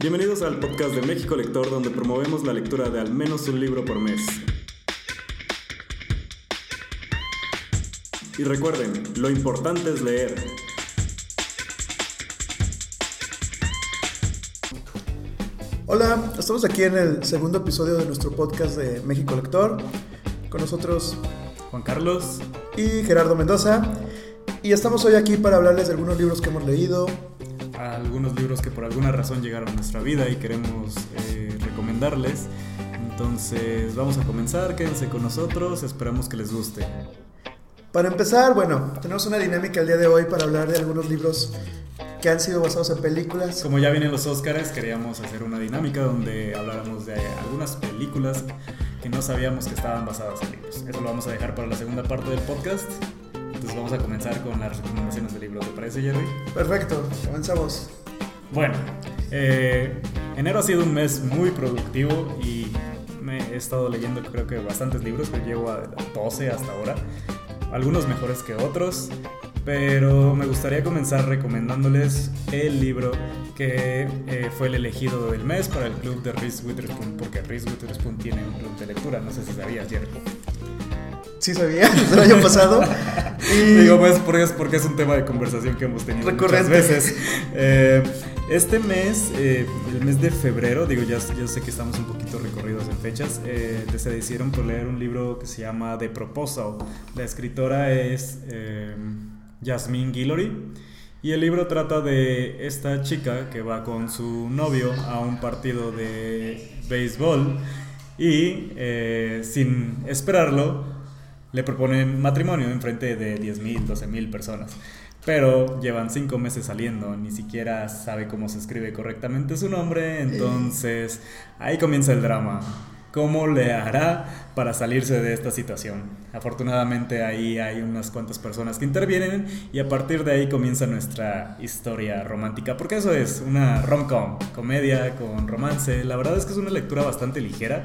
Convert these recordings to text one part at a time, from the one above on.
Bienvenidos al podcast de México Lector, donde promovemos la lectura de al menos un libro por mes. Y recuerden, lo importante es leer. Hola, estamos aquí en el segundo episodio de nuestro podcast de México Lector. Con nosotros Juan Carlos y Gerardo Mendoza. Y estamos hoy aquí para hablarles de algunos libros que hemos leído. Algunos libros que por alguna razón llegaron a nuestra vida y queremos eh, recomendarles. Entonces vamos a comenzar, quédense con nosotros, esperamos que les guste. Para empezar, bueno, tenemos una dinámica el día de hoy para hablar de algunos libros que han sido basados en películas. Como ya vienen los Oscars, queríamos hacer una dinámica donde habláramos de algunas películas que no sabíamos que estaban basadas en libros. Eso lo vamos a dejar para la segunda parte del podcast. Entonces vamos a comenzar con las recomendaciones de libros. ¿Te parece, Jerry? Perfecto, comenzamos. Bueno, eh, enero ha sido un mes muy productivo y me he estado leyendo creo que bastantes libros, que llevo a 12 hasta ahora. Algunos mejores que otros, pero me gustaría comenzar recomendándoles el libro que eh, fue el elegido del mes para el club de Reese Witherspoon, porque Reese Witherspoon tiene un club de lectura, no sé si sabías, Jerry. Sí sabía, el año pasado. y... Digo, pues porque es, porque es un tema de conversación que hemos tenido muchas veces. Eh, este mes, eh, el mes de febrero, digo, ya, ya, sé que estamos un poquito recorridos en fechas, eh, se decidieron por leer un libro que se llama The Proposal. La escritora es eh, Jasmine Guillory. Y el libro trata de esta chica que va con su novio a un partido de béisbol y sin esperarlo le proponen matrimonio en frente de 10.000, 12.000 personas. Pero llevan cinco meses saliendo, ni siquiera sabe cómo se escribe correctamente su nombre, entonces ahí comienza el drama. ¿Cómo le hará para salirse de esta situación? Afortunadamente ahí hay unas cuantas personas que intervienen y a partir de ahí comienza nuestra historia romántica, porque eso es una rom-com, comedia con romance. La verdad es que es una lectura bastante ligera.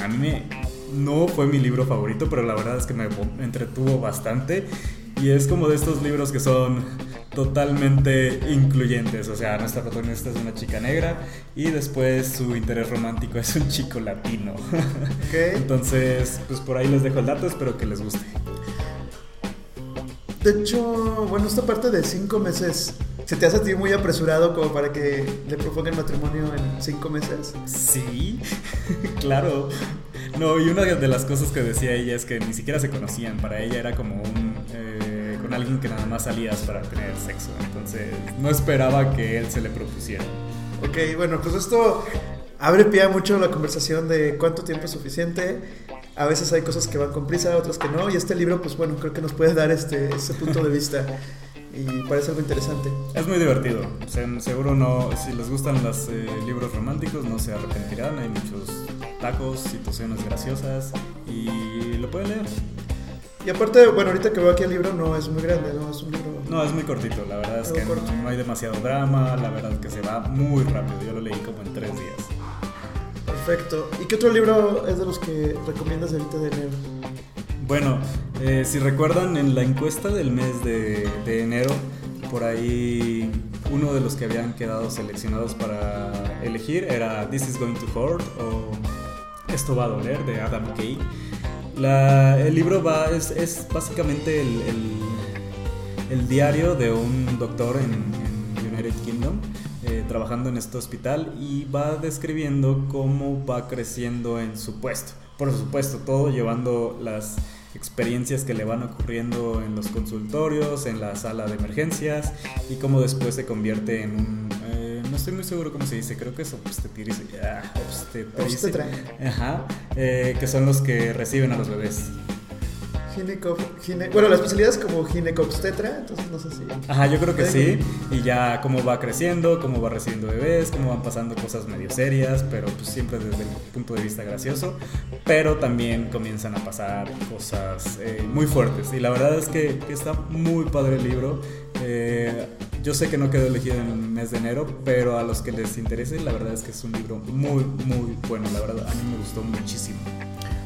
A mí me, no fue mi libro favorito, pero la verdad es que me entretuvo bastante. Y es como de estos libros que son totalmente incluyentes. O sea, nuestra protagonista es una chica negra y después su interés romántico es un chico latino. Okay. Entonces, pues por ahí les dejo el dato, espero que les guste. De hecho, bueno, esta parte de cinco meses, ¿se te hace a ti muy apresurado como para que le propongan matrimonio en cinco meses? Sí, claro. No, y una de las cosas que decía ella es que ni siquiera se conocían. Para ella era como un... Eh, con alguien que nada más salías para tener sexo. Entonces no esperaba que él se le propusiera. Ok, bueno, pues esto abre pie a mucho la conversación de cuánto tiempo es suficiente. A veces hay cosas que van con prisa, otras que no. Y este libro, pues bueno, creo que nos puede dar este, ese punto de vista. Y parece algo interesante. Es muy divertido. seguro no, si les gustan los eh, libros románticos, no se arrepentirán. Hay muchos tacos, situaciones graciosas y lo pueden leer. Y aparte, bueno, ahorita que veo aquí el libro no es muy grande, ¿no? Es un libro... No, es muy cortito, la verdad es que no, no, hay demasiado drama, la verdad es que se va muy rápido, yo lo leí como en tres días. Perfecto. ¿Y qué otro libro es de los que recomiendas ahorita de enero? Bueno, eh, si recuerdan en la encuesta del mes de, enero, por ahí uno de los que habían quedado seleccionados para elegir era This is Going to Hurt o Esto va a doler de Adam Kay. El libro va, es, básicamente el, diario de un doctor en, en United Kingdom trabajando en este hospital y va describiendo cómo va creciendo en su puesto. Por supuesto, todo llevando las experiencias que le van ocurriendo en los consultorios, en la sala de emergencias y cómo después se convierte en un... Eh, no estoy muy seguro cómo se dice, creo que es obstetricia. Ah. Ajá, eh, que son los que reciben a los bebés. Gineco, gine, bueno, la especialidad es como ginecobstetra, entonces no sé si. Ajá, yo creo que sí. Y ya cómo va creciendo, cómo va recibiendo bebés, cómo van pasando cosas medio serias, pero pues siempre desde el punto de vista gracioso. Pero también comienzan a pasar cosas eh, muy fuertes. Y la verdad es que, que está muy padre el libro. Eh, yo sé que no quedó elegido en el mes de enero, pero a los que les interese, la verdad es que es un libro muy, muy bueno. La verdad, a mí me gustó muchísimo.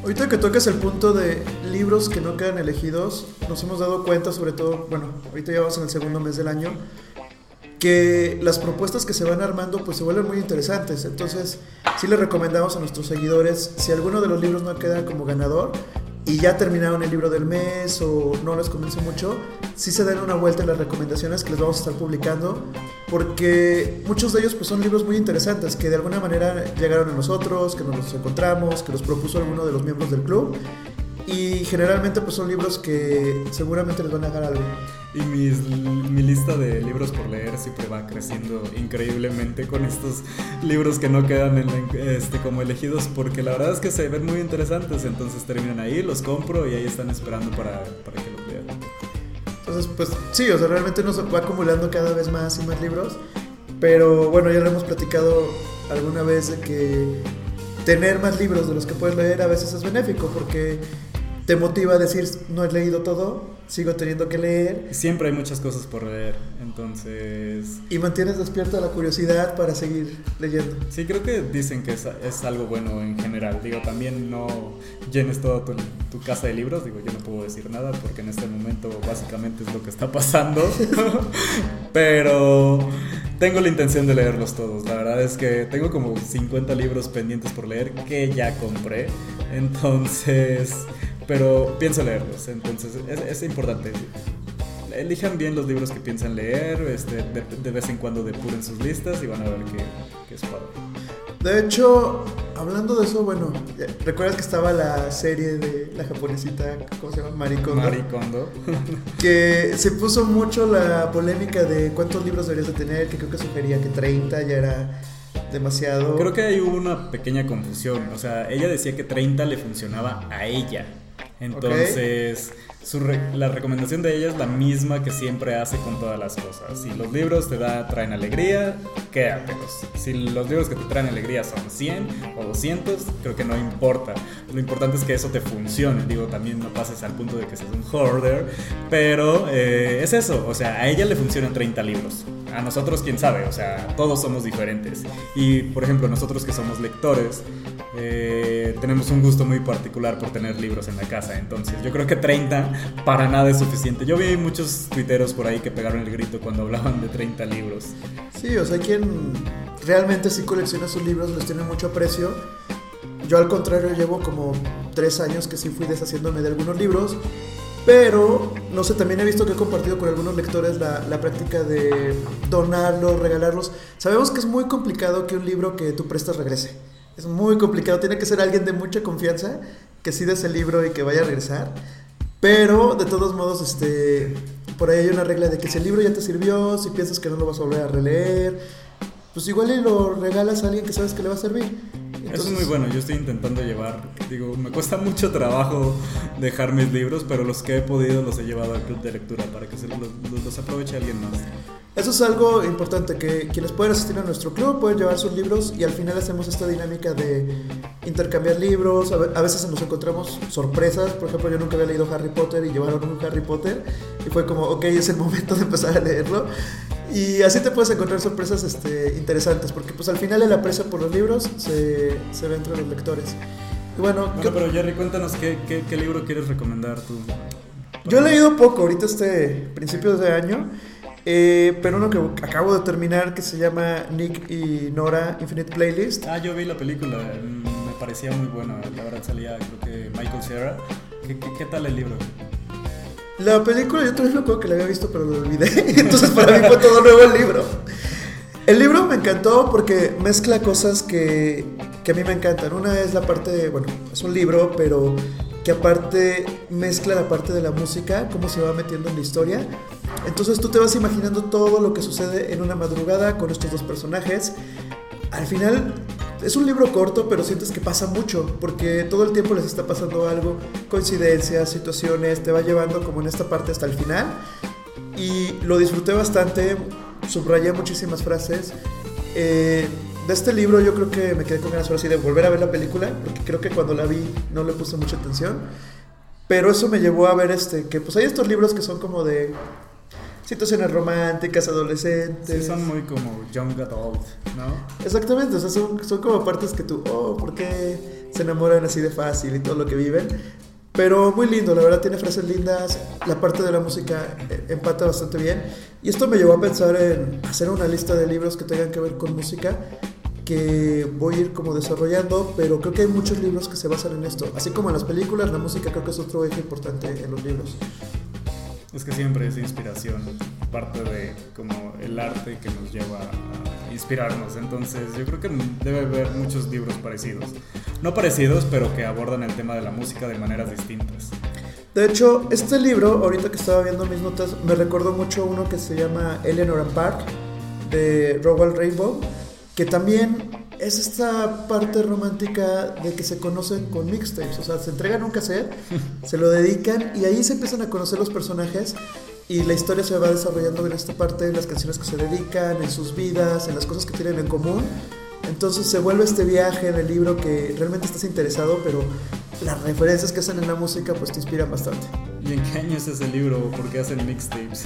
Ahorita que tocas el punto de libros que no quedan elegidos, nos hemos dado cuenta, sobre todo, bueno, ahorita ya vamos en el segundo mes del año, que las propuestas que se van armando pues se vuelven muy interesantes. Entonces, sí les recomendamos a nuestros seguidores, si alguno de los libros no queda como ganador y ya terminaron el libro del mes o no les convence mucho, sí se den una vuelta en las recomendaciones que les vamos a estar publicando, porque muchos de ellos pues son libros muy interesantes que de alguna manera llegaron a nosotros, que nos los encontramos, que los propuso alguno de los miembros del club y generalmente pues son libros que seguramente les van a dar algo. Y mi lista de libros por leer siempre va creciendo increíblemente con estos libros que no quedan este, como elegidos porque la verdad es que se ven muy interesantes, entonces terminan ahí, los compro y ahí están esperando para, para que los lean. Entonces pues sí, o sea, realmente nos va acumulando cada vez más y más libros, pero bueno, ya lo hemos platicado alguna vez de que tener más libros de los que puedes leer a veces es benéfico porque te motiva a decir, no he leído todo, sigo teniendo que leer. Siempre hay muchas cosas por leer, entonces... Y mantienes despierta la curiosidad para seguir leyendo. Sí, creo que dicen que es, es algo bueno en general. Digo, también no llenes toda tu, tu, casa de libros. Digo, yo no puedo decir nada porque en este momento básicamente es lo que está pasando. Pero tengo la intención de leerlos todos. La verdad es que tengo como 50 libros pendientes por leer que ya compré. Entonces pero pienso leerlos, entonces es, importante. Elijan bien los libros que piensan leer, este, de, vez en cuando depuren sus listas y van a ver qué, es padre. De hecho, hablando de eso, bueno, ¿recuerdas que estaba la serie de la japonesita, ¿cómo se llama? Maricondo. Maricondo. que se puso mucho la polémica de cuántos libros deberías de tener, que creo que sugería que 30 ya era demasiado. Creo que ahí hubo una pequeña confusión, o sea, ella decía que 30 le funcionaba a ella. Entonces, la recomendación de ella es la misma que siempre hace con todas las cosas. Si los libros te da, traen alegría, quédatelos. Si los libros que te traen alegría son 100 o 200, creo que no importa. Lo importante es que eso te funcione. Digo, también no pases al punto de que seas un hoarder, pero eh, es eso. O sea, a ella le funcionan 30 libros. A nosotros, quién sabe. O sea, todos somos diferentes. Y, por ejemplo, nosotros que somos lectores, eh, tenemos un gusto muy particular por tener libros en la casa. Entonces, yo creo que 30 para nada es suficiente. Yo vi muchos tuiteros por ahí que pegaron el grito cuando hablaban de 30 libros. Sí, o sea, quien realmente sí colecciona sus libros, les tiene mucho aprecio. Yo al contrario llevo como tres años que sí fui deshaciéndome de algunos libros, pero no sé, también he visto que he compartido con algunos lectores la, la práctica de donarlos, regalarlos. Sabemos que es muy complicado que un libro que tú prestas regrese. Es muy complicado, tiene que ser alguien de mucha confianza que sí des el libro y que vaya a regresar. Pero de todos modos, este, por ahí hay una regla de que si el libro ya te sirvió, si piensas que no lo vas a volver a releer, pues igual y lo regalas a alguien que sabes que le va a servir. Eso es muy bueno, yo estoy intentando llevar, digo, me cuesta mucho trabajo dejar mis libros, pero los que he podido los he llevado al club de lectura para que se los, los aproveche alguien más. Eso es algo importante, que quienes pueden asistir a nuestro club pueden llevar sus libros y al final hacemos esta dinámica de intercambiar libros. A veces nos encontramos sorpresas. Por ejemplo, yo nunca había leído Harry Potter y llevaron un Harry Potter y fue como, ok, es el momento de empezar a leerlo. Y así te puedes encontrar sorpresas este, interesantes, porque pues al final el aprecio por los libros se, se ve entre los lectores. Y bueno, pero Jerry, cuéntanos qué, qué, qué libro quieres recomendar tú. Yo he leído poco ahorita este principios de año. Eh, pero uno que acabo de terminar que se llama Nick y Nora Infinite Playlist. Ah, yo vi la película, mm, me parecía muy buena. La verdad salía, creo que Michael Cera. ¿Qué, qué, tal el libro? La película yo también me acuerdo que la había visto, pero lo olvidé. Entonces para mí fue todo nuevo el libro. El libro me encantó porque mezcla cosas que, que a mí me encantan. Una es la parte de, bueno, es un libro, pero que aparte mezcla la parte de la música, cómo se va metiendo en la historia. Entonces tú te vas imaginando todo lo que sucede en una madrugada con estos dos personajes. Al final es un libro corto, pero sientes que pasa mucho, porque todo el tiempo les está pasando algo, coincidencias, situaciones, te va llevando como en esta parte hasta el final. Y lo disfruté bastante, subrayé muchísimas frases. Eh, de este libro yo creo que me quedé con ganas ahora sí de volver a ver la película, porque creo que cuando la vi no le puse mucha atención. Pero eso me llevó a ver este, que pues hay estos libros que son como de situaciones románticas, adolescentes. Sí, son muy como young adult, ¿no? Exactamente, o sea, son, son como partes que tú, oh, ¿por qué se enamoran así de fácil y todo lo que viven? Pero muy lindo, la verdad tiene frases lindas, la parte de la música eh, empata bastante bien. Y esto me llevó a pensar en hacer una lista de libros que tengan que ver con música que voy a ir como desarrollando, pero creo que hay muchos libros que se basan en esto. Así como en las películas, la música creo que es otro eje importante en los libros. Es que siempre es inspiración, parte de como el arte que nos lleva a inspirarnos. Entonces yo creo que debe haber muchos libros parecidos. No parecidos, pero que abordan el tema de la música de maneras distintas. De hecho, este libro, ahorita que estaba viendo mis notas, me recordó mucho uno que se llama Eleanor Park, de Rowell Rainbow, que también es esta parte romántica de que se conocen con mixtapes, o sea, se entregan un cassette, se lo dedican y ahí se empiezan a conocer los personajes y la historia se va desarrollando en esta parte, en las canciones que se dedican, en sus vidas, en las cosas que tienen en común. Entonces se vuelve este viaje en el libro que realmente estás interesado, pero las referencias que hacen en la música pues te inspiran bastante. ¿Y en qué año es ese libro? ¿Por qué hacen mixtapes?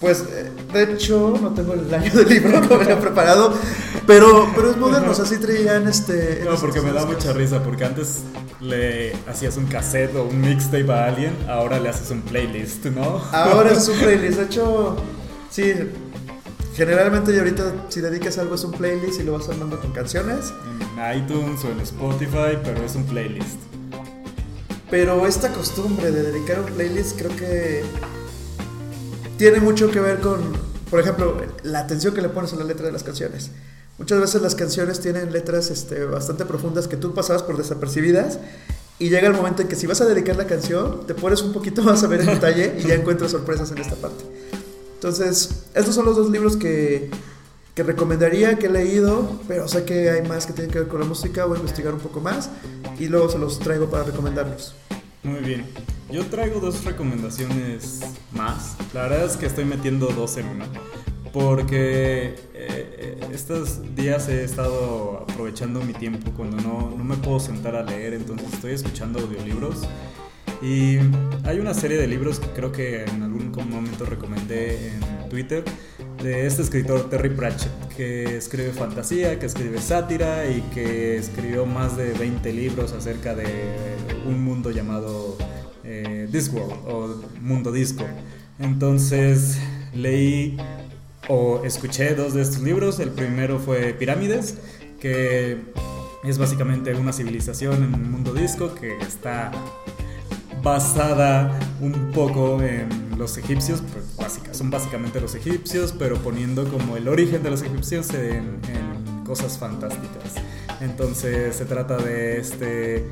Pues, eh, de hecho, no tengo el año del libro, lo he preparado, pero, pero es moderno, o sea, sí traían este... No, porque me da mucha risa, porque antes le hacías un cassette o un mixtape a alguien, ahora le haces un playlist, ¿no? Ahora es un playlist, de hecho, sí, generalmente y ahorita si dedicas algo es un playlist y lo vas armando con canciones. En iTunes o en Spotify, pero es un playlist. Pero esta costumbre de dedicar un playlist creo que tiene mucho que ver con, por ejemplo, la atención que le pones a la letra de las canciones. Muchas veces las canciones tienen letras este, bastante profundas que tú pasabas por desapercibidas y llega el momento en que si vas a dedicar la canción, te pones un poquito más a ver en detalle y ya encuentras sorpresas en esta parte. Entonces, estos son los dos libros que, que recomendaría, que he leído, pero sé que hay más que tienen que ver con la música, voy a investigar un poco más y luego se los traigo para recomendarlos. Muy bien. Yo traigo dos recomendaciones más. La verdad es que estoy metiendo dos en una. Porque eh, eh, estos días he estado aprovechando mi tiempo cuando no, no me puedo sentar a leer, entonces estoy escuchando audiolibros. Y hay una serie de libros que creo que en algún momento recomendé en Twitter de este escritor Terry Pratchett, que escribe fantasía, que escribe sátira y que escribió más de 20 libros acerca de un mundo llamado eh, Discworld o Mundo Disco. Entonces leí o escuché dos de estos libros. El primero fue Pirámides, que es básicamente una civilización en un mundo disco que está basada un poco en los egipcios, pues son básicamente los egipcios, pero poniendo como el origen de los egipcios en cosas fantásticas. Entonces se trata de este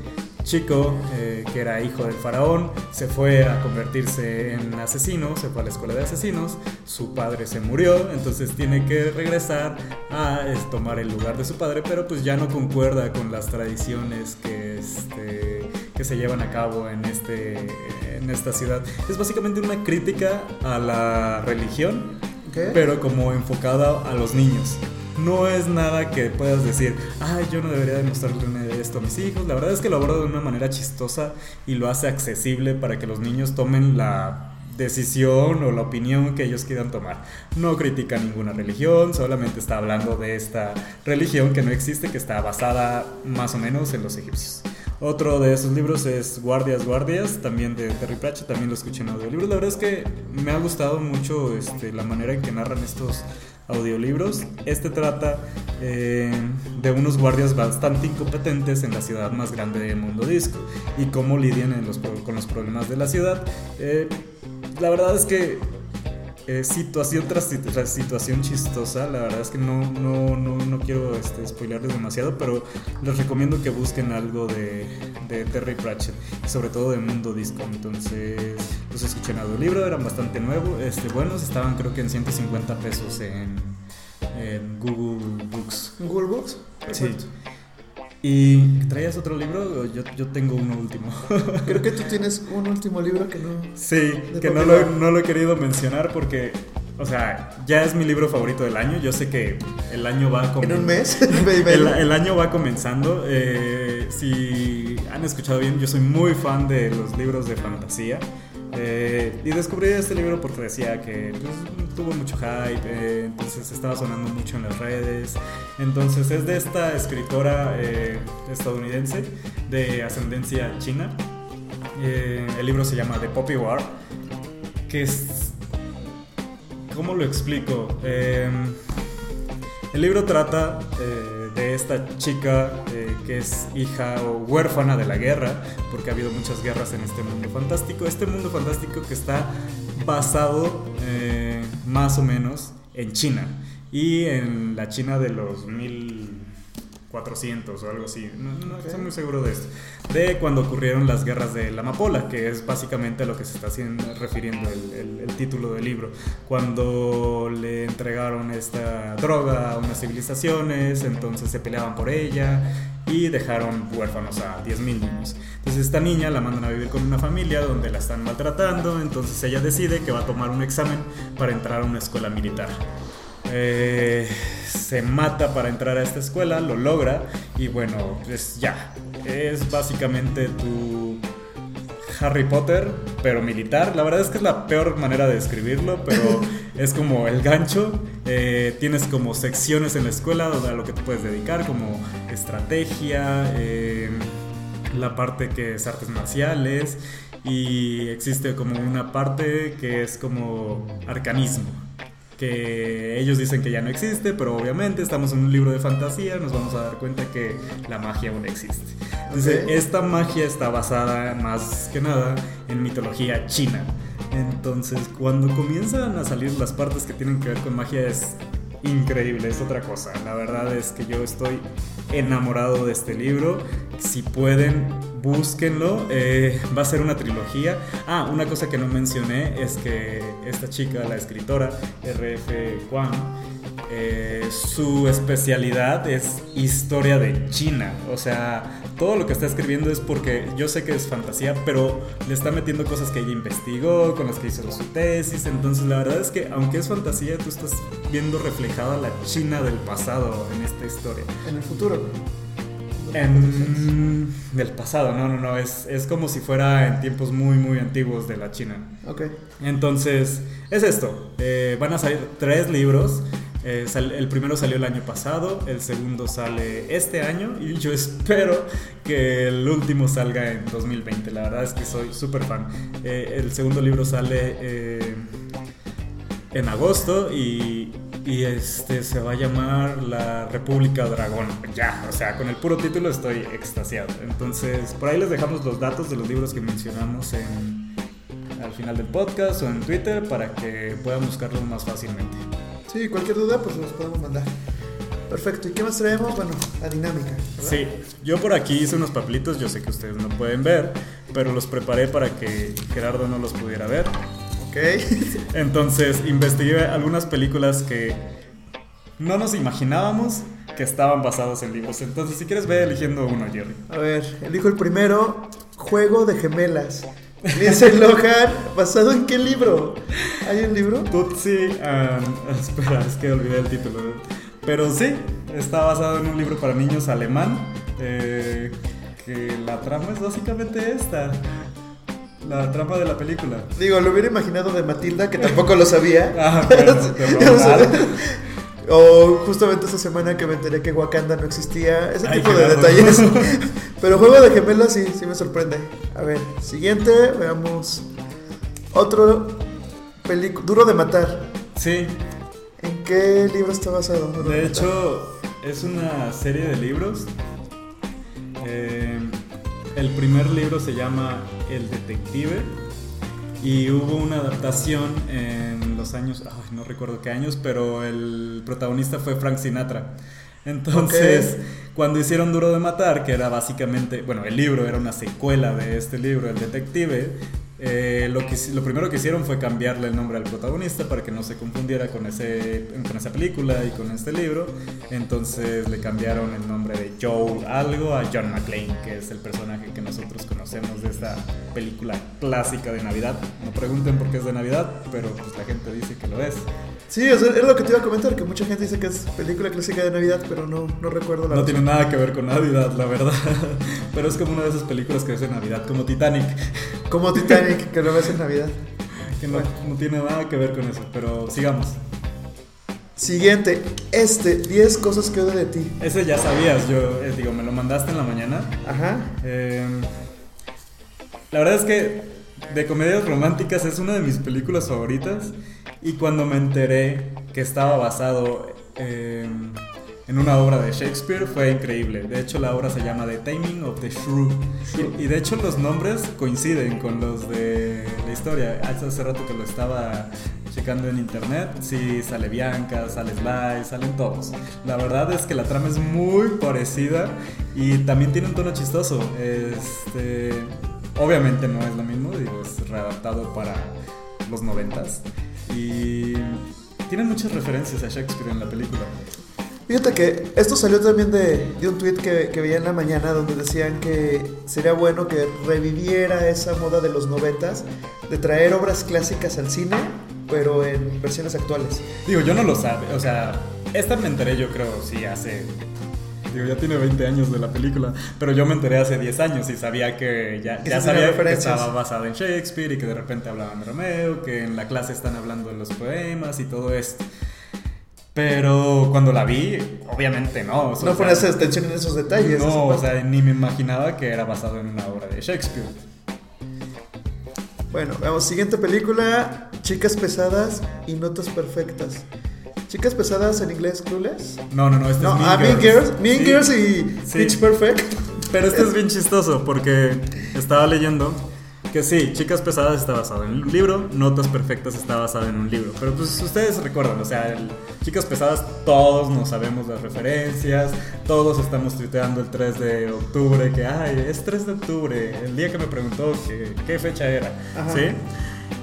chico eh, que era hijo del faraón, se fue a convertirse en asesino, se fue a la escuela de asesinos, su padre se murió, entonces tiene que regresar a tomar el lugar de su padre, pero pues ya no concuerda con las tradiciones que, este, que se llevan a cabo en, este, en esta ciudad. Es básicamente una crítica a la religión, pero como enfocada a los niños no es nada que puedas decir, ay, yo no debería demostrarle esto a mis hijos. La verdad es que lo aborda de una manera chistosa y lo hace accesible para que los niños tomen la decisión o la opinión que ellos quieran tomar. No critica ninguna religión, solamente está hablando de esta religión que no existe, que está basada más o menos en los egipcios. Otro de esos libros es Guardias, Guardias, también de Terry Pratchett, también lo escuché en audiolibro. La verdad es que me ha gustado mucho este, la manera en que narran estos audiolibros. Este trata eh, de unos guardias bastante incompetentes en la ciudad más grande del mundo disco y cómo lidian con los problemas de la ciudad. Eh, la verdad es que eh, situación tras, situación chistosa. La verdad es que no, no, no, no quiero este, demasiado, pero les recomiendo que busquen algo de, de Terry Pratchett, sobre todo de Mundo Disco. Entonces, los escuché en audiolibro, eran bastante nuevos, este, buenos, estaban creo que en 150 pesos en, en Google Books. ¿Google Books? Sí. ¿Y traías otro libro? Yo, yo tengo uno último. Creo que tú tienes un último libro que no. Sí, que no lo, no lo, he querido mencionar porque, o sea, ya es mi libro favorito del año. Yo sé que el año va ¿En un mes? el, el, año va comenzando. Eh, si han escuchado bien, yo soy muy fan de los libros de fantasía. Eh, y descubrí este libro porque decía que pues, tuvo mucho hype, eh, entonces estaba sonando mucho en las redes. Entonces es de esta escritora eh, estadounidense de ascendencia china. El libro se llama The Poppy War, que es... ¿Cómo lo explico? El libro trata de esta chica eh, que es hija o huérfana de la guerra, porque ha habido muchas guerras en este mundo fantástico. Este mundo fantástico que está basado más o menos en China y en la China de los mil 400 o algo así, no, estoy muy seguro de esto, de cuando ocurrieron las guerras de la amapola, que es básicamente a lo que se está haciendo, refiriendo el, título del libro, cuando le entregaron esta droga a unas civilizaciones, entonces se peleaban por ella y dejaron huérfanos a 10.000 niños. Entonces esta niña la mandan a vivir con una familia donde la están maltratando, entonces ella decide que va a tomar un examen para entrar a una escuela militar. Eh, se mata para entrar a esta escuela, lo logra y bueno, pues ya, es básicamente tu Harry Potter, pero militar. La verdad es que es la peor manera de describirlo, pero es como el gancho. Eh, tienes como secciones en la escuela a lo que te puedes dedicar, como estrategia, eh, la parte que es artes marciales y existe como una parte que es como arcanismo que ellos dicen que ya no existe, pero obviamente estamos en un libro de fantasía, nos vamos a dar cuenta que la magia aún existe. Entonces, esta magia está basada más que nada en mitología china. Entonces, cuando comienzan a salir las partes que tienen que ver con magia es increíble, es otra cosa. La verdad es que yo estoy enamorado de este libro. Si pueden, búsquenlo. Eh, va a ser una trilogía. Ah, una cosa que no mencioné es que esta chica, la escritora, RF Juan, eh, su especialidad es historia de China. O sea, todo lo que está escribiendo es porque yo sé que es fantasía, pero le está metiendo cosas que ella investigó, con las que hizo su tesis. Entonces, la verdad es que, aunque es fantasía, tú estás viendo reflejada la China del pasado en esta historia. En el futuro. En del pasado, no, no, no, es, es como si fuera en tiempos muy, muy antiguos de la China. Ok. Entonces, es esto. Eh, van a salir tres libros. Eh, el primero salió el año pasado, el segundo sale este año y yo espero que el último salga en 2020. La verdad es que soy súper fan. Eh, el segundo libro sale eh, en agosto y, este se va a llamar La República Dragón. Ya, o sea, con el puro título estoy extasiado. Entonces, por ahí les dejamos los datos de los libros que mencionamos en, al final del podcast o en Twitter para que puedan buscarlos más fácilmente. Sí, cualquier duda, pues nos podemos mandar. Perfecto. ¿Y qué más traemos? Bueno, la dinámica. Sí, yo por aquí hice unos papelitos, yo sé que ustedes no pueden ver, pero los preparé para que Gerardo no los pudiera ver. Ok. Entonces, investigué algunas películas que no nos imaginábamos que estaban basados en libros. Entonces, si quieres, ve eligiendo uno, Jerry. A ver, elijo el primero, Juego de Gemelas. Lindsay Lohan, ¿basado en qué libro? ¿Hay un libro? Tutsi, um, espera, es que olvidé el título. Pero sí, está basado en un libro para niños alemán. Eh, que la trama es básicamente esta. La trama de la película. Digo, lo hubiera imaginado de Matilda, que tampoco lo sabía. ah, pero, o justamente esta semana que me enteré que Wakanda no existía. Ese tipo de detalles. Pero Juego de Gemelas sí, sí me sorprende. A ver, siguiente, veamos. Otro película. Duro de matar. Sí. ¿En qué libro está basado? de, hecho, es una serie de libros. Eh, el primer libro se llama El Detective. Y hubo una adaptación en los años, no recuerdo qué años, pero el protagonista fue Frank Sinatra. Entonces, cuando hicieron Duro de Matar, que era básicamente, bueno, el libro era una secuela de este libro, El Detective, eh, lo, que, lo primero que hicieron fue cambiarle el nombre al protagonista para que no se confundiera con, ese, con esa película y con este libro. Entonces le cambiaron el nombre de Joe algo a John McClane, que es el personaje que nosotros conocemos de esta película clásica de Navidad. No pregunten por qué es de Navidad, pero pues la gente dice que lo es. Sí, es lo que te iba a comentar, que mucha gente dice que es película clásica de Navidad, pero no, no recuerdo la No tiene nada que ver con Navidad, la verdad. pero es como una de esas películas que es de Navidad, como Titanic. Como Titanic, que lo ves en Navidad. Que no, no tiene nada que ver con eso, pero sigamos. Siguiente, este, 10 cosas que odio de ti. Ese ya sabías, yo eh, digo, me lo mandaste en la mañana. Ajá. Eh, La verdad es que de comedias románticas es una de mis películas favoritas. Y cuando me enteré que estaba basado en en una obra de Shakespeare fue increíble. De hecho, la obra se llama The Taming of the Shrew. Y, de hecho, los nombres coinciden con los de la historia. Hace, rato que lo estaba checando en internet. Sí, sale Bianca, sale Sly, salen todos. La verdad es que la trama es muy parecida y también tiene un tono chistoso. Este, obviamente no es lo mismo, digo, es readaptado para los noventas. Y tiene muchas referencias a Shakespeare en la película. Fíjate que esto salió también de, un tweet que, que, veía en la mañana donde decían que sería bueno que reviviera esa moda de los noventas de traer obras clásicas al cine, pero en versiones actuales. Digo, yo no lo sabe, o sea, esta me enteré yo creo, sí, hace... Digo, ya tiene 20 años de la película, pero yo me enteré hace 10 años y sabía que ya, ya sabía que estaba basada en Shakespeare y que de repente hablaban de Romeo, que en la clase están hablando de los poemas y todo esto. Pero cuando la vi, obviamente no. no pones atención en esos detalles. No, o sea, ni me imaginaba que era basado en una obra de Shakespeare. Bueno, vamos, siguiente película, Chicas Pesadas y Notas Perfectas. ¿Chicas Pesadas en inglés, Clueless? No, no, no, este no, es Mean ah, Girls. Girls. Mean Girls y Pitch Perfect. Pero este es bien chistoso porque estaba leyendo que sí, Chicas Pesadas está basado en un libro, Notas Perfectas está basado en un libro. Pero pues ustedes recuerdan, o sea, Chicas Pesadas todos nos sabemos las referencias, todos estamos tuiteando el 3 de octubre, que ay, es 3 de octubre, el día que me preguntó que, qué fecha era, ¿sí?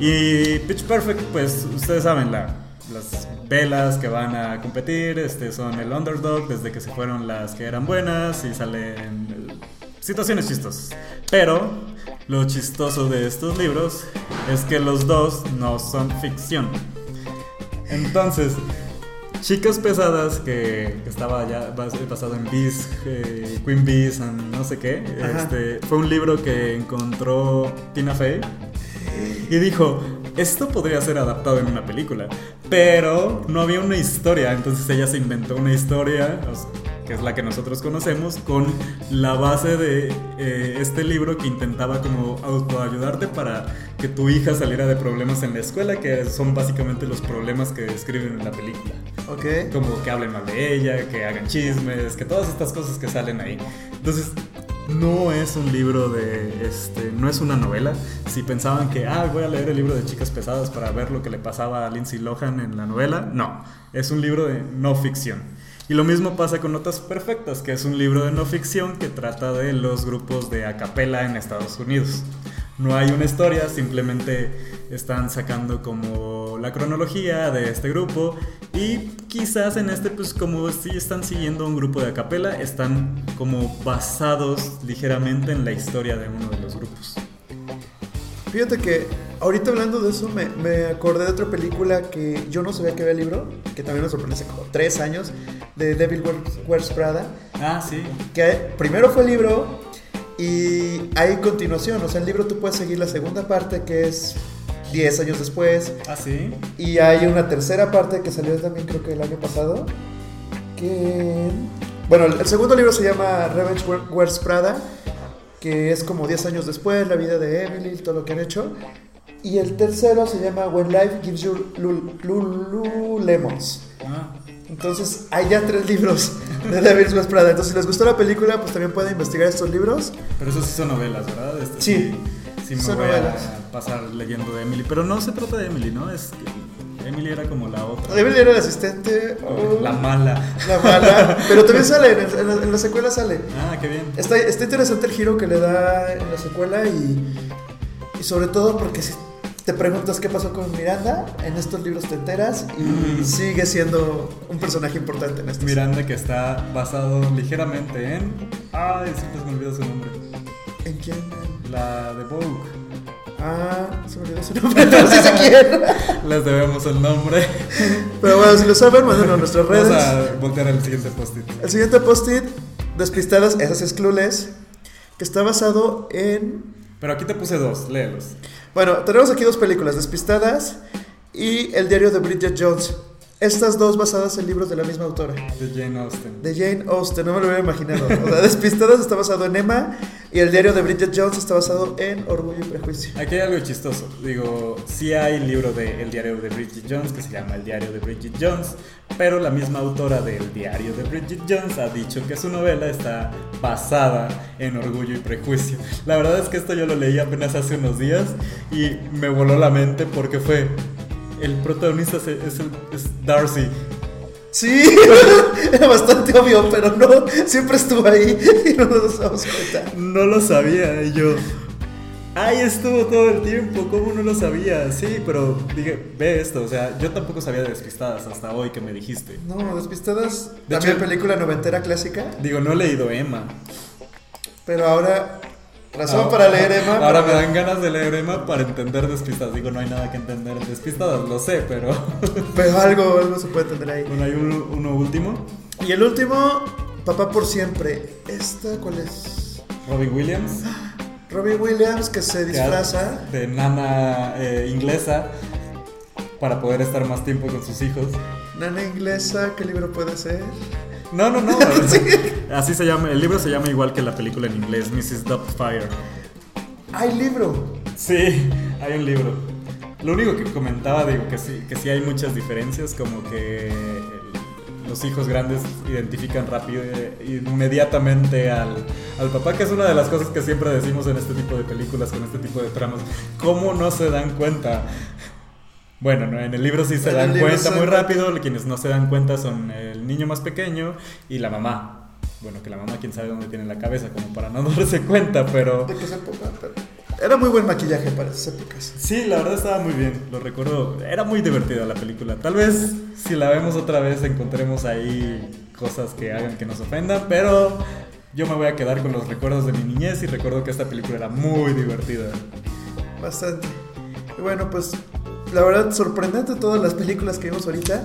Y Pitch Perfect, pues ustedes saben, la, las velas que van a competir este, son el underdog desde que se fueron las que eran buenas y salen situaciones chistosas. Pero lo chistoso de estos libros es que los dos no son ficción. Entonces, Chicas Pesadas, que estaba ya basado en Bees, eh, Queen Bees, no sé qué, este, fue un libro que encontró Tina Fey y dijo, esto podría ser adaptado en una película, pero no había una historia, entonces ella se inventó una historia que es la que nosotros conocemos, con la base de eh, este libro que intentaba como autoayudarte para que tu hija saliera de problemas en la escuela, que son básicamente los problemas que describen en la película. Ok. Como que hablen mal de ella, que hagan chismes, que todas estas cosas que salen ahí. Entonces, no es un libro de, este, no es una novela. Si pensaban que, ah, voy a leer el libro de Chicas Pesadas para ver lo que le pasaba a Lindsay Lohan en la novela, no, es un libro de no ficción. Y lo mismo pasa con Notas Perfectas, que es un libro de no ficción que trata de los grupos de acapella en Estados Unidos. No hay una historia, simplemente están sacando como la cronología de este grupo y quizás en este pues como si están siguiendo un grupo de acapella, están como basados ligeramente en la historia de uno de los grupos. Fíjate que ahorita hablando de eso me, me, acordé de otra película que yo no sabía que había libro, que también me sorprendió hace como tres años, de Devil Wears Prada. Ah, sí. Que primero fue el libro y hay continuación. O sea, el libro tú puedes seguir la segunda parte que es 10 años después. Ah, sí. Y hay una tercera parte que salió también creo que el año pasado. Que... Bueno, el segundo libro se llama Revenge Wears Prada que es como 10 años después, la vida de Emily, todo lo que han hecho. Y el tercero se llama When Life Gives You Lemons. Ah. Entonces, hay ya tres libros de David West Prada. Entonces, si les gustó la película, pues también pueden investigar estos libros. Pero esos sí son novelas, ¿verdad? Este, sí. Sí, me son voy novelas. a pasar leyendo de Emily. Pero no se trata de Emily, ¿no? Es Emily era como la otra. Emily era la asistente. la mala. La mala. Pero también sale, en, la, secuela sale. Ah, qué bien. Está, está interesante el giro que le da en la secuela y, y sobre todo porque si te preguntas qué pasó con Miranda, en estos libros te enteras y mm. sigue siendo un personaje importante en estos. Miranda que está basado ligeramente en... Ay, siempre se me olvidó su nombre. ¿En quién? La de Vogue. Ah, se me olvidó su nombre, no sé quién. Les debemos el nombre. Pero bueno, si lo saben, mándenos a nuestras redes. Vamos a voltear al siguiente post-it. El siguiente post-it, Despistadas, esas es Clueless, que está basado en... Pero aquí te puse dos, léelos. Bueno, tenemos aquí dos películas, Despistadas y El diario de Bridget Jones. Estas dos basadas en libros de la misma autora. De Jane Austen. De Jane Austen, no me lo hubiera imaginado. O sea, Despistadas está basado en Emma, Y el diario de Bridget Jones está basado en Orgullo y Prejuicio. Aquí hay algo chistoso. Digo, sí hay libro de El diario de Bridget Jones que se llama El diario de Bridget Jones, pero la misma autora del diario de Bridget Jones ha dicho que su novela está basada en Orgullo y Prejuicio. La verdad es que esto yo lo leí apenas hace unos días y me voló la mente porque fue el protagonista es, es Darcy Sí, era bastante obvio, pero no, siempre estuvo ahí y no nos damos cuenta. No lo sabía, y yo. Ahí estuvo todo el tiempo, ¿cómo no lo sabía? Sí, pero dije, ve esto, o sea, yo tampoco sabía de Despistadas hasta hoy que me dijiste. No, Despistadas, de también película noventera clásica. Digo, no he leído Emma. Pero ahora Razón para leer Emma. Ahora me dan ganas de leer Emma para entender despistadas. Digo, no hay nada que entender en despistadas, lo sé, pero. pero algo, algo se puede entender ahí. Bueno, hay uno, último. Y el último, Papá por siempre. ¿Esta cuál es? Robin Williams. Robin Williams que se disfraza. De nana eh, inglesa para poder estar más tiempo con sus hijos. Nana inglesa, ¿qué libro puede ser? No, no, no. Así se llama. El libro se llama igual que la película en inglés, Mrs. Doubtfire. ¿Hay libro? Sí, hay un libro. Lo único que comentaba, digo, que sí, que sí hay muchas diferencias, como que los hijos grandes identifican rápido e inmediatamente al, al, papá, que es una de las cosas que siempre decimos en este tipo de películas, con este tipo de tramas. ¿Cómo no se dan cuenta? Bueno, no, en el libro sí se dan cuenta muy rápido, quienes no se dan cuenta son el niño más pequeño y la mamá. Bueno, que la mamá quién sabe dónde tiene la cabeza, como para no darse cuenta, pero... ¿De qué época? Era muy buen maquillaje para esas épocas. Sí, la verdad estaba muy bien, lo recuerdo. Era muy divertida la película. Tal vez si la vemos otra vez encontremos ahí cosas que hagan que nos ofendan, pero yo me voy a quedar con los recuerdos de mi niñez y recuerdo que esta película era muy divertida. Bastante. Y bueno, pues la verdad, sorprendente todas las películas que vimos ahorita.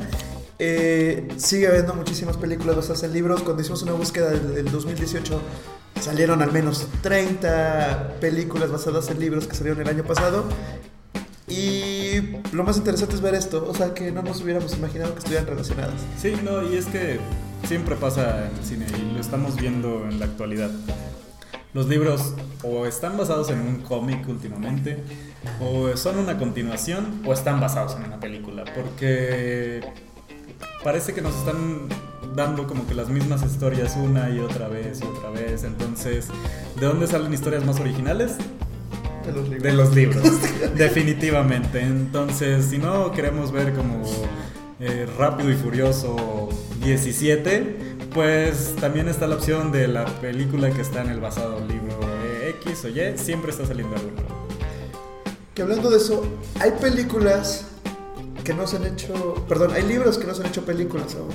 Eh, sigue habiendo muchísimas películas basadas en libros. Cuando hicimos una búsqueda del, 2018, salieron al menos 30 películas basadas en libros que salieron el año pasado. Y lo más interesante es ver esto, o sea, que no nos hubiéramos imaginado que estuvieran relacionadas. Sí, no, y es que siempre pasa en el cine y lo estamos viendo en la actualidad los libros o están basados en un cómic últimamente, o son una continuación, o están basados en una película, porque parece que nos están dando como que las mismas historias una y otra vez y otra vez, entonces, ¿de dónde salen historias más originales? De los libros. De los libros, definitivamente. Entonces, si no queremos ver como eh, Rápido y Furioso 17, pues también está la opción de la película que está en el basado libro X o Y, siempre está saliendo algo Que hablando de eso, hay películas que no se han hecho, perdón, hay libros que no se han hecho películas aún.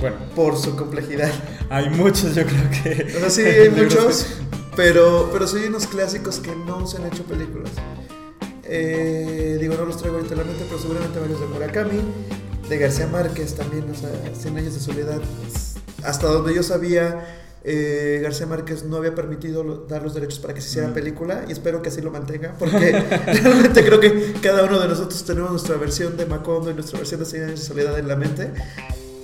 Bueno, por su complejidad. Hay muchos, yo creo que. O sea, sí, hay muchos, pero, pero sí hay unos clásicos que no se han hecho películas. Eh, digo, no los traigo ahorita a la mente, pero seguramente varios de Murakami, de García Márquez también, o sea, Cien años de soledad hasta donde yo sabía, eh, García Márquez no había permitido dar los derechos para que se hiciera mm. película y espero que así lo mantenga porque realmente creo que cada uno de nosotros tenemos nuestra versión de Macondo y nuestra versión de Cien años de soledad en la mente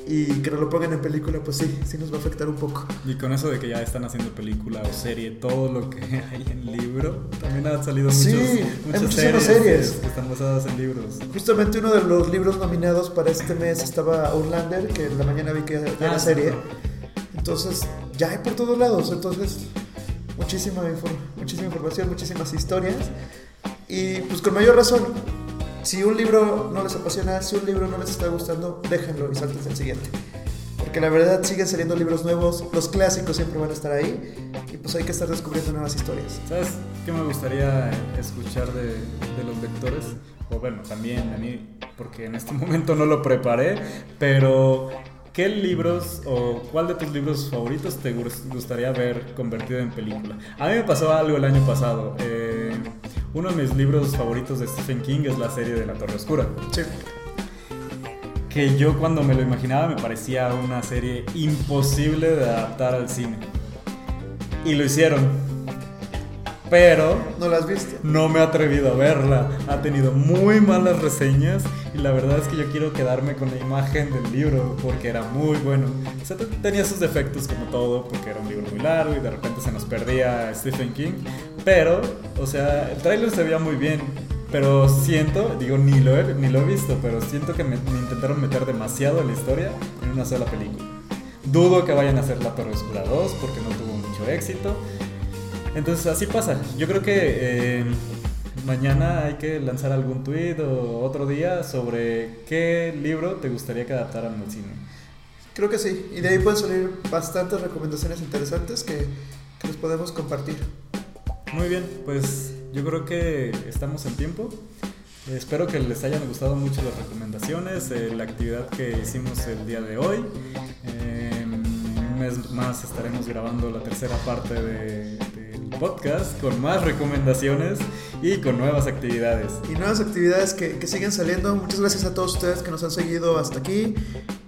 y que nos lo pongan en película, pues sí, sí nos va a afectar un poco. Y con eso de que ya están haciendo película o serie, todo lo que hay en libro, también han salido muchas series, que están basadas en libros. Justamente uno de los libros nominados para este mes estaba Outlander, que en la mañana vi que era ah, serie. Entonces, ya hay por todos lados, entonces muchísima, muchísima información, muchísimas historias. Y pues con mayor razón, si un libro no les apasiona, si un libro no les está gustando, déjenlo y salten al siguiente. Porque la verdad siguen saliendo libros nuevos, los clásicos siempre van a estar ahí y pues hay que estar descubriendo nuevas historias. ¿Sabes qué me gustaría escuchar de, los lectores? O bueno, también a mí, porque en este momento no lo preparé, pero ¿Qué libros o cuál de tus libros favoritos te gustaría ver convertido en película? A mí me pasó algo el año pasado. Eh, uno de mis libros favoritos de Stephen King es la serie de La Torre Oscura. Sí. Que yo cuando me lo imaginaba me parecía una serie imposible de adaptar al cine. Y lo hicieron. Pero... ¿No la has visto? No me he atrevido a verla. Ha tenido muy malas reseñas. Y la verdad es que yo quiero quedarme con la imagen del libro porque era muy bueno. O sea, tenía sus defectos como todo, porque era un libro muy largo y de repente se nos perdía Stephen King. Pero, o sea, el tráiler se veía muy bien. Pero siento, digo, ni lo, he, ni lo he visto, pero siento que me, intentaron meter demasiado en la historia en una sola película. Dudo que vayan a hacer La Torre Oscura 2 porque no tuvo mucho éxito. Entonces así pasa. Yo creo que eh, mañana hay que lanzar algún tweet o otro día sobre qué libro te gustaría que adaptaran al cine. Creo que sí. Y de ahí pueden salir bastantes recomendaciones interesantes que, que les podemos compartir. Muy bien, pues yo creo que estamos en tiempo. Espero que les hayan gustado mucho las recomendaciones, eh, la actividad que hicimos el día de hoy. Eh, un mes más estaremos grabando la tercera parte del podcast con más recomendaciones y con nuevas actividades. Y nuevas actividades que, que siguen saliendo. Muchas gracias a todos ustedes que nos han seguido hasta aquí.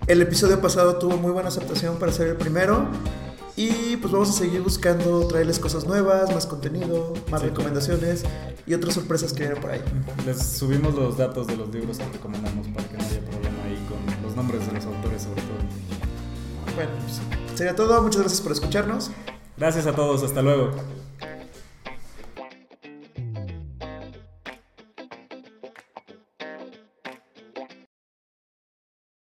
El episodio pasado tuvo muy buena aceptación para ser el primero. Y pues vamos a seguir buscando traerles cosas nuevas, más contenido, más recomendaciones y otras sorpresas que vienen por ahí. Les subimos los datos de los libros que recomendamos para que no haya problema ahí con los nombres de los autores sobre todo. Bueno, pues sería todo. Muchas gracias por escucharnos. Gracias a todos. Hasta luego.